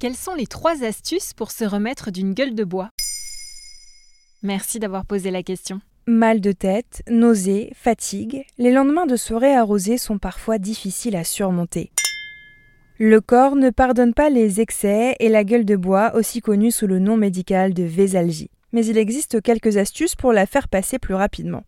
Quelles sont les trois astuces pour se remettre d'une gueule de bois? Merci d'avoir posé la question. Mal de tête, nausées, fatigue, les lendemains de soirée arrosée sont parfois difficiles à surmonter. Le corps ne pardonne pas les excès et la gueule de bois, aussi connue sous le nom médical de vésalgie. Mais il existe quelques astuces pour la faire passer plus rapidement.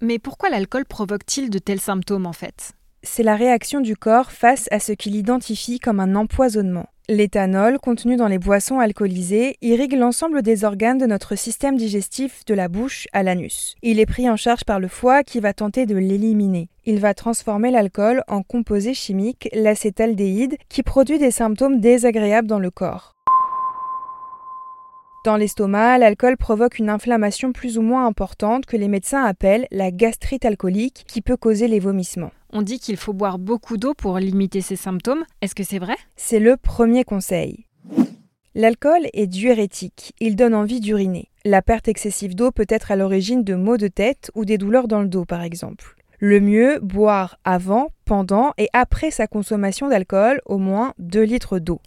Mais pourquoi l'alcool provoque-t-il de tels symptômes en fait? C'est la réaction du corps face à ce qu'il identifie comme un empoisonnement. L'éthanol, contenu dans les boissons alcoolisées, irrigue l'ensemble des organes de notre système digestif de la bouche à l'anus. Il est pris en charge par le foie qui va tenter de l'éliminer. Il va transformer l'alcool en composé chimique, l'acétaldéhyde, qui produit des symptômes désagréables dans le corps. Dans l'estomac, l'alcool provoque une inflammation plus ou moins importante que les médecins appellent la gastrite alcoolique qui peut causer les vomissements. On dit qu'il faut boire beaucoup d'eau pour limiter ces symptômes. Est-ce que c'est vrai? C'est le premier conseil. L'alcool est diurétique, il donne envie d'uriner. La perte excessive d'eau peut être à l'origine de maux de tête ou des douleurs dans le dos par exemple. Le mieux, boire avant, pendant et après sa consommation d'alcool au moins 2 litres d'eau.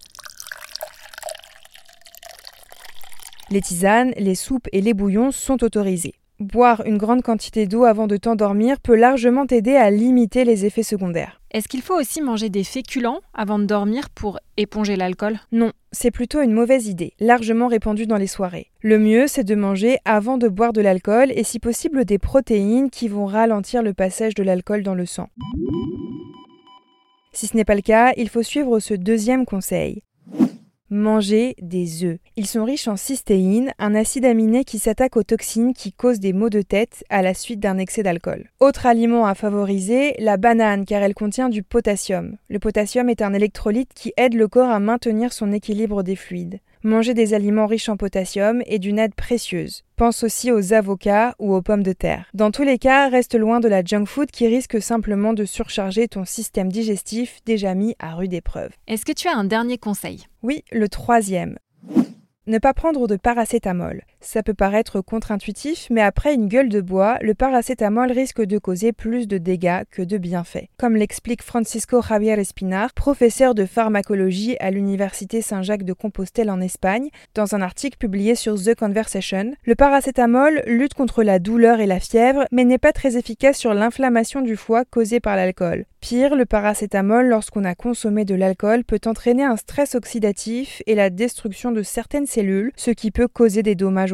Les tisanes, les soupes et les bouillons sont autorisés. Boire une grande quantité d'eau avant de t'endormir peut largement t'aider à limiter les effets secondaires. Est-ce qu'il faut aussi manger des féculents avant de dormir pour éponger l'alcool? Non, c'est plutôt une mauvaise idée, largement répandue dans les soirées. Le mieux, c'est de manger avant de boire de l'alcool et si possible des protéines qui vont ralentir le passage de l'alcool dans le sang. Si ce n'est pas le cas, il faut suivre ce deuxième conseil. Manger des œufs. Ils sont riches en cystéine, un acide aminé qui s'attaque aux toxines qui causent des maux de tête à la suite d'un excès d'alcool. Autre aliment à favoriser, la banane car elle contient du potassium. Le potassium est un électrolyte qui aide le corps à maintenir son équilibre des fluides. Manger des aliments riches en potassium est d'une aide précieuse. Pense aussi aux avocats ou aux pommes de terre. Dans tous les cas, reste loin de la junk food qui risque simplement de surcharger ton système digestif déjà mis à rude épreuve. Est-ce que tu as un dernier conseil? Oui, le troisième. Ne pas prendre de paracétamol. Ça peut paraître contre-intuitif, mais après une gueule de bois, le paracétamol risque de causer plus de dégâts que de bienfaits. Comme l'explique Francisco Javier Espinar, professeur de pharmacologie à l'Université Saint-Jacques de Compostelle en Espagne, dans un article publié sur The Conversation, le paracétamol lutte contre la douleur et la fièvre, mais n'est pas très efficace sur l'inflammation du foie causée par l'alcool. Pire, le paracétamol, lorsqu'on a consommé de l'alcool, peut entraîner un stress oxydatif et la destruction de certaines cellules, ce qui peut causer des dommages